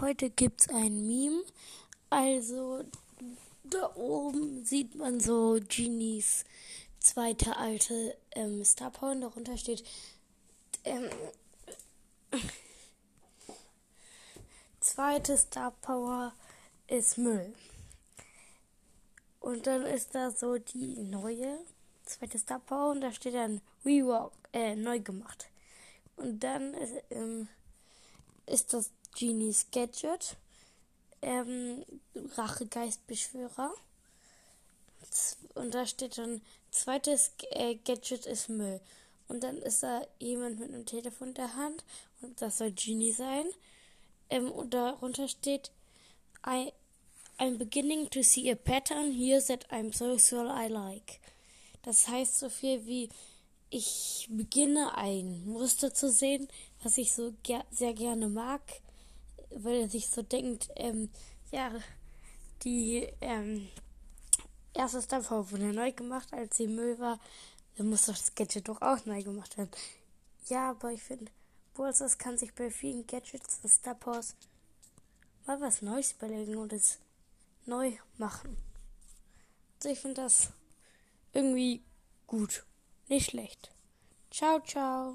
heute gibt's ein Meme. Also da oben sieht man so Genies zweite alte ähm, Star Power darunter steht ähm, zweite Star Power ist Müll. Und dann ist da so die neue zweite Star Power und da steht dann Rework, äh, neu gemacht. Und dann ist, ähm, ist das Genies Gadget, ähm, Rachegeistbeschwörer. Und da steht dann, zweites äh, Gadget ist Müll. Und dann ist da jemand mit einem Telefon in der Hand und das soll Genie sein. Ähm, und darunter steht, I, I'm beginning to see a pattern here that I'm so sure I like. Das heißt so viel wie, ich beginne ein Muster zu sehen, was ich so ger sehr gerne mag, weil er sich so denkt, ähm, ja, die ähm, erste Star wurde neu gemacht, als sie Müll war, dann muss doch das Gadget doch auch neu gemacht werden. Ja, aber ich finde, Bowsers kann sich bei vielen Gadgets und Star mal was Neues überlegen und es neu machen. Also ich finde das irgendwie gut. Nicht schlecht. Ciao, ciao.